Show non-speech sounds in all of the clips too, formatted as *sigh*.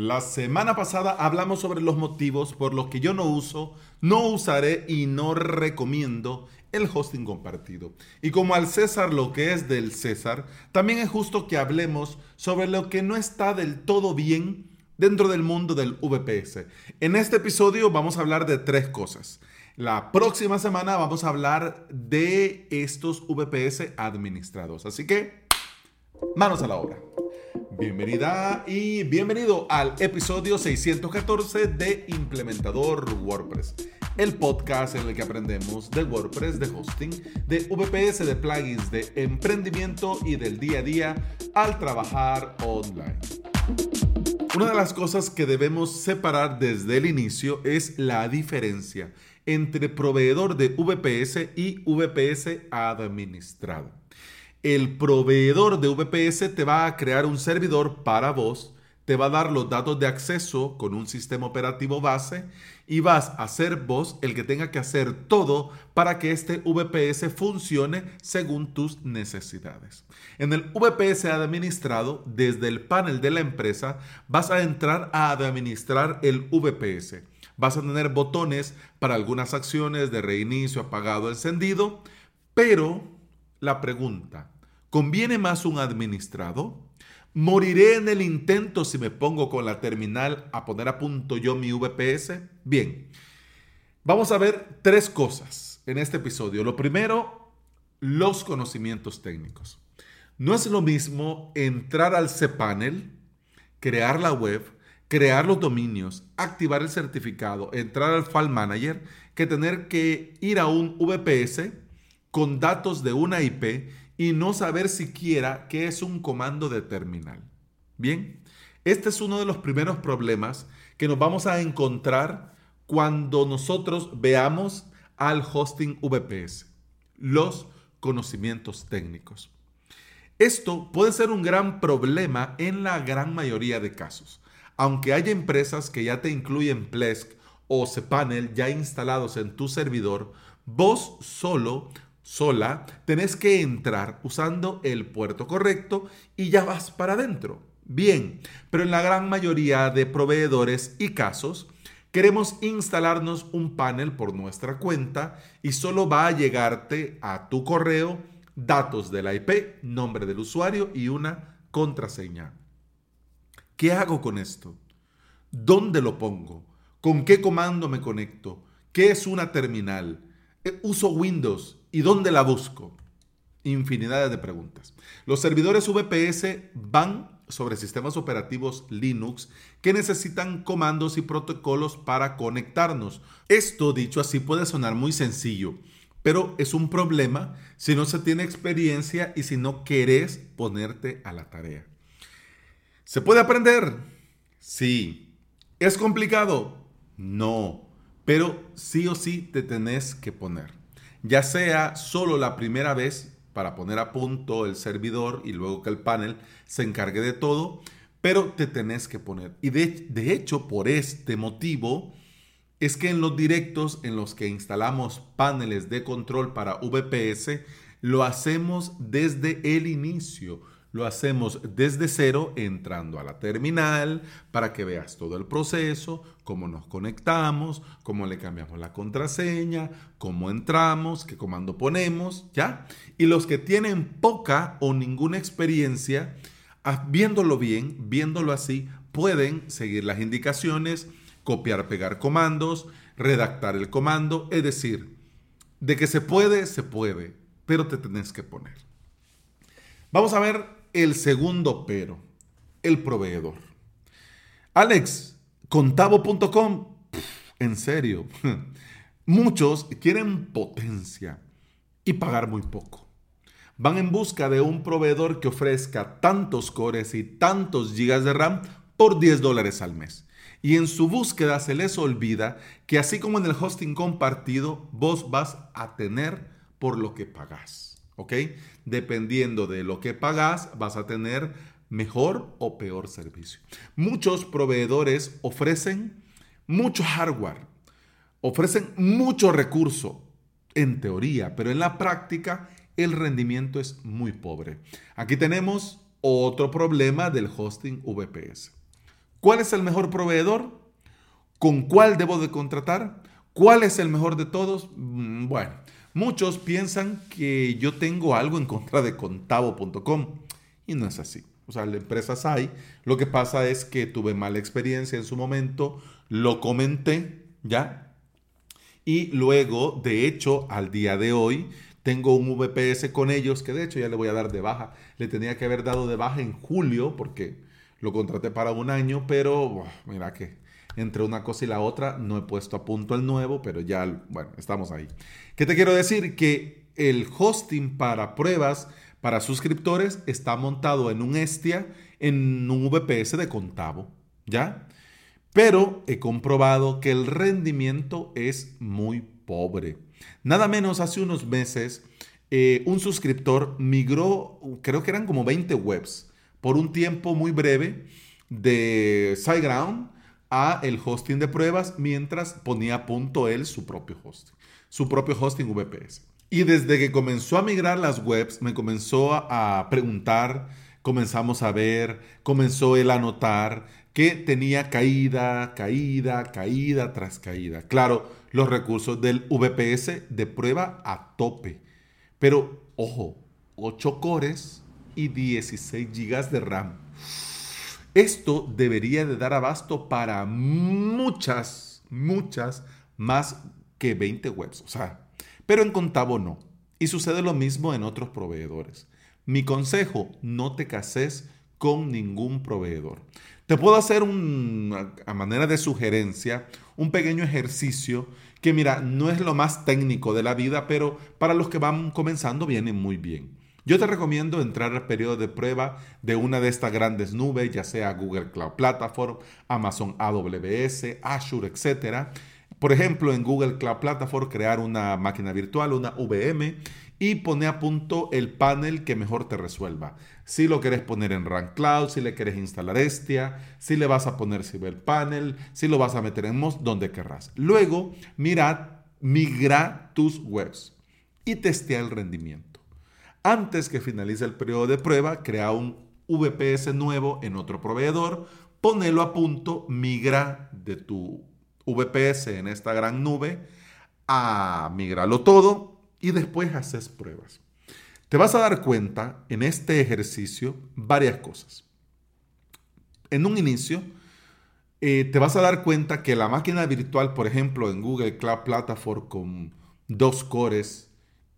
La semana pasada hablamos sobre los motivos por los que yo no uso, no usaré y no recomiendo el hosting compartido. Y como al César lo que es del César, también es justo que hablemos sobre lo que no está del todo bien dentro del mundo del VPS. En este episodio vamos a hablar de tres cosas. La próxima semana vamos a hablar de estos VPS administrados. Así que, manos a la obra. Bienvenida y bienvenido al episodio 614 de Implementador WordPress, el podcast en el que aprendemos de WordPress, de hosting, de VPS, de plugins, de emprendimiento y del día a día al trabajar online. Una de las cosas que debemos separar desde el inicio es la diferencia entre proveedor de VPS y VPS administrado el proveedor de VPS te va a crear un servidor para vos, te va a dar los datos de acceso con un sistema operativo base y vas a ser vos el que tenga que hacer todo para que este VPS funcione según tus necesidades. En el VPS administrado, desde el panel de la empresa, vas a entrar a administrar el VPS. Vas a tener botones para algunas acciones de reinicio, apagado, encendido, pero la pregunta, ¿conviene más un administrado? ¿Moriré en el intento si me pongo con la terminal a poner a punto yo mi VPS? Bien, vamos a ver tres cosas en este episodio. Lo primero, los conocimientos técnicos. No es lo mismo entrar al cPanel, crear la web, crear los dominios, activar el certificado, entrar al File Manager, que tener que ir a un VPS con datos de una IP y no saber siquiera qué es un comando de terminal. Bien, este es uno de los primeros problemas que nos vamos a encontrar cuando nosotros veamos al hosting VPS, los conocimientos técnicos. Esto puede ser un gran problema en la gran mayoría de casos. Aunque haya empresas que ya te incluyen Plesk o cPanel ya instalados en tu servidor, vos solo sola, tenés que entrar usando el puerto correcto y ya vas para adentro. Bien, pero en la gran mayoría de proveedores y casos, queremos instalarnos un panel por nuestra cuenta y solo va a llegarte a tu correo datos de la IP, nombre del usuario y una contraseña. ¿Qué hago con esto? ¿Dónde lo pongo? ¿Con qué comando me conecto? ¿Qué es una terminal? Eh, ¿Uso Windows? ¿Y dónde la busco? Infinidades de preguntas. Los servidores VPS van sobre sistemas operativos Linux que necesitan comandos y protocolos para conectarnos. Esto dicho así puede sonar muy sencillo, pero es un problema si no se tiene experiencia y si no querés ponerte a la tarea. ¿Se puede aprender? Sí. ¿Es complicado? No. Pero sí o sí te tenés que poner ya sea solo la primera vez para poner a punto el servidor y luego que el panel se encargue de todo, pero te tenés que poner. Y de, de hecho, por este motivo, es que en los directos en los que instalamos paneles de control para VPS, lo hacemos desde el inicio. Lo hacemos desde cero entrando a la terminal para que veas todo el proceso, cómo nos conectamos, cómo le cambiamos la contraseña, cómo entramos, qué comando ponemos, ¿ya? Y los que tienen poca o ninguna experiencia, ah, viéndolo bien, viéndolo así, pueden seguir las indicaciones, copiar, pegar comandos, redactar el comando, es decir, de que se puede, se puede, pero te tenés que poner. Vamos a ver el segundo pero, el proveedor. Alex, contavo.com, en serio, *laughs* muchos quieren potencia y pagar muy poco. Van en busca de un proveedor que ofrezca tantos cores y tantos gigas de RAM por 10 dólares al mes. Y en su búsqueda se les olvida que así como en el hosting compartido, vos vas a tener por lo que pagás. ¿Ok? Dependiendo de lo que pagas, vas a tener mejor o peor servicio. Muchos proveedores ofrecen mucho hardware, ofrecen mucho recurso, en teoría, pero en la práctica el rendimiento es muy pobre. Aquí tenemos otro problema del hosting VPS. ¿Cuál es el mejor proveedor? ¿Con cuál debo de contratar? ¿Cuál es el mejor de todos? Mm, bueno, muchos piensan que yo tengo algo en contra de contavo.com y no es así. O sea, la empresa hay. Lo que pasa es que tuve mala experiencia en su momento, lo comenté, ¿ya? Y luego, de hecho, al día de hoy, tengo un VPS con ellos que de hecho ya le voy a dar de baja. Le tenía que haber dado de baja en julio porque lo contraté para un año, pero mira que entre una cosa y la otra no he puesto a punto el nuevo, pero ya, bueno, estamos ahí. ¿Qué te quiero decir? Que el hosting para pruebas para suscriptores está montado en un Estia, en un VPS de Contavo, ¿ya? Pero he comprobado que el rendimiento es muy pobre. Nada menos hace unos meses, eh, un suscriptor migró, creo que eran como 20 webs, por un tiempo muy breve, de SiteGround a el hosting de pruebas mientras ponía punto él su propio hosting, su propio hosting VPS. Y desde que comenzó a migrar las webs, me comenzó a preguntar, comenzamos a ver, comenzó él a notar que tenía caída, caída, caída tras caída. Claro, los recursos del VPS de prueba a tope. Pero, ojo, 8 cores y 16 GB de RAM. Esto debería de dar abasto para muchas, muchas más que 20 webs. O sea, pero en Contavo no. Y sucede lo mismo en otros proveedores. Mi consejo, no te cases con ningún proveedor. Te puedo hacer un, a manera de sugerencia un pequeño ejercicio que mira, no es lo más técnico de la vida, pero para los que van comenzando viene muy bien. Yo te recomiendo entrar al periodo de prueba de una de estas grandes nubes, ya sea Google Cloud Platform, Amazon AWS, Azure, etc. Por ejemplo, en Google Cloud Platform crear una máquina virtual, una VM, y poner a punto el panel que mejor te resuelva. Si lo quieres poner en Run Cloud, si le quieres instalar Estia, si le vas a poner Panel, si lo vas a meter en MOS, donde querrás. Luego, mira, migra tus webs y testea el rendimiento. Antes que finalice el periodo de prueba, crea un VPS nuevo en otro proveedor, ponelo a punto, migra de tu VPS en esta gran nube a migrarlo todo y después haces pruebas. Te vas a dar cuenta en este ejercicio varias cosas. En un inicio, eh, te vas a dar cuenta que la máquina virtual, por ejemplo, en Google Cloud Platform con dos cores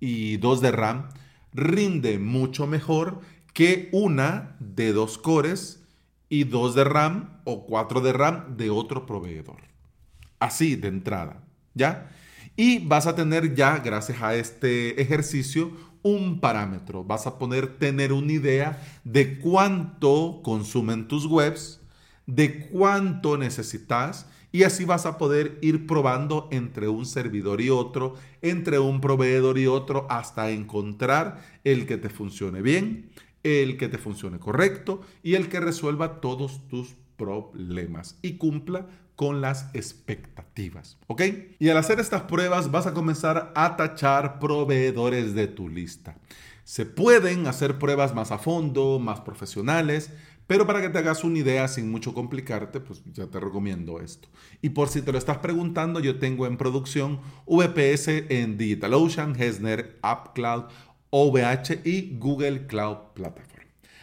y dos de RAM, rinde mucho mejor que una de dos cores y dos de RAM o cuatro de RAM de otro proveedor. Así de entrada, ¿ya? Y vas a tener ya, gracias a este ejercicio, un parámetro. Vas a poder tener una idea de cuánto consumen tus webs, de cuánto necesitas y así vas a poder ir probando entre un servidor y otro, entre un proveedor y otro, hasta encontrar el que te funcione bien, el que te funcione correcto y el que resuelva todos tus problemas y cumpla con las expectativas. ¿Ok? Y al hacer estas pruebas vas a comenzar a tachar proveedores de tu lista. Se pueden hacer pruebas más a fondo, más profesionales, pero para que te hagas una idea sin mucho complicarte, pues ya te recomiendo esto. Y por si te lo estás preguntando, yo tengo en producción VPS en DigitalOcean, Hesner, AppCloud, OVH y Google Cloud Platform.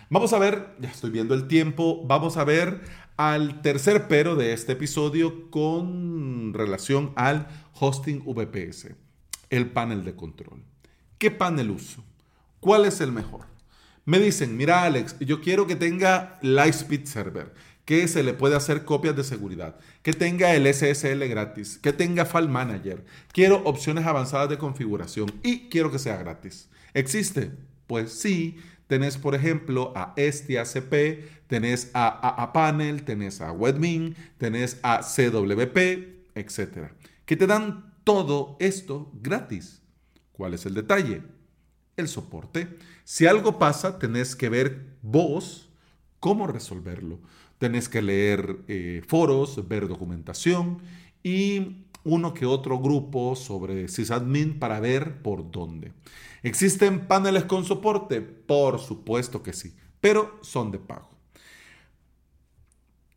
Vamos a ver, ya estoy viendo el tiempo, vamos a ver al tercer pero de este episodio con relación al hosting VPS, el panel de control. ¿Qué panel uso? ¿Cuál es el mejor? Me dicen, mira Alex, yo quiero que tenga Lightspeed Server, que se le puede hacer copias de seguridad, que tenga el SSL gratis, que tenga File Manager, quiero opciones avanzadas de configuración y quiero que sea gratis. ¿Existe? Pues sí, tenés por ejemplo a STACP, tenés a, Panel, tenés a Webmin, tenés a CWP, etc. Que te dan todo esto gratis. ¿Cuál es el detalle? El soporte. Si algo pasa, tenés que ver vos cómo resolverlo. Tenés que leer eh, foros, ver documentación y uno que otro grupo sobre sysadmin para ver por dónde. ¿Existen paneles con soporte? Por supuesto que sí, pero son de pago.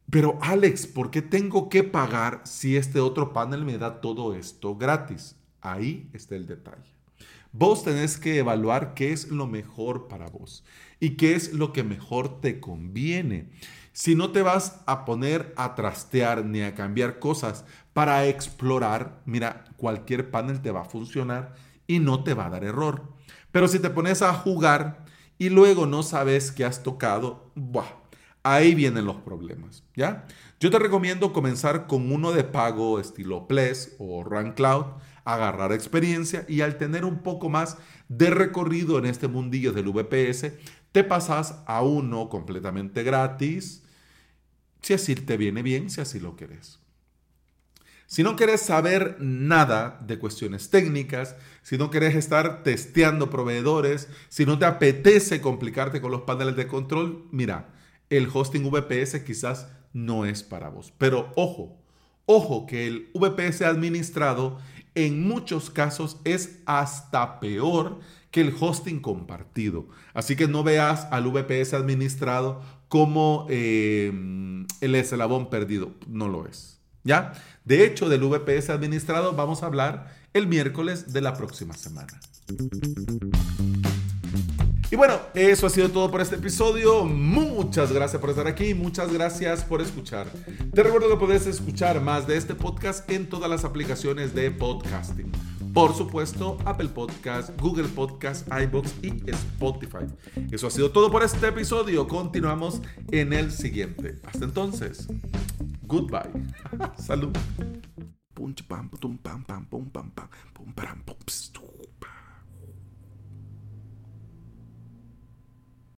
Pero Alex, ¿por qué tengo que pagar si este otro panel me da todo esto gratis? Ahí está el detalle. Vos tenés que evaluar qué es lo mejor para vos y qué es lo que mejor te conviene. Si no te vas a poner a trastear ni a cambiar cosas para explorar, mira, cualquier panel te va a funcionar y no te va a dar error. Pero si te pones a jugar y luego no sabes qué has tocado, ahí vienen los problemas, ¿ya? Yo te recomiendo comenzar con uno de pago estilo Ples o Run Cloud, agarrar experiencia y al tener un poco más de recorrido en este mundillo del VPS, te pasas a uno completamente gratis, si así te viene bien, si así lo querés. Si no quieres saber nada de cuestiones técnicas, si no quieres estar testeando proveedores, si no te apetece complicarte con los paneles de control, mira, el hosting VPS quizás no es para vos. Pero ojo, ojo que el VPS administrado en muchos casos es hasta peor que el hosting compartido. Así que no veas al VPS administrado como eh, el eslabón perdido. No lo es. ¿Ya? De hecho, del VPS administrado vamos a hablar el miércoles de la próxima semana. Y bueno, eso ha sido todo por este episodio. Muchas gracias por estar aquí, muchas gracias por escuchar. Te recuerdo que puedes escuchar más de este podcast en todas las aplicaciones de podcasting. Por supuesto, Apple Podcast, Google Podcast, iBox y Spotify. Eso ha sido todo por este episodio. Continuamos en el siguiente. Hasta entonces, goodbye. Salud.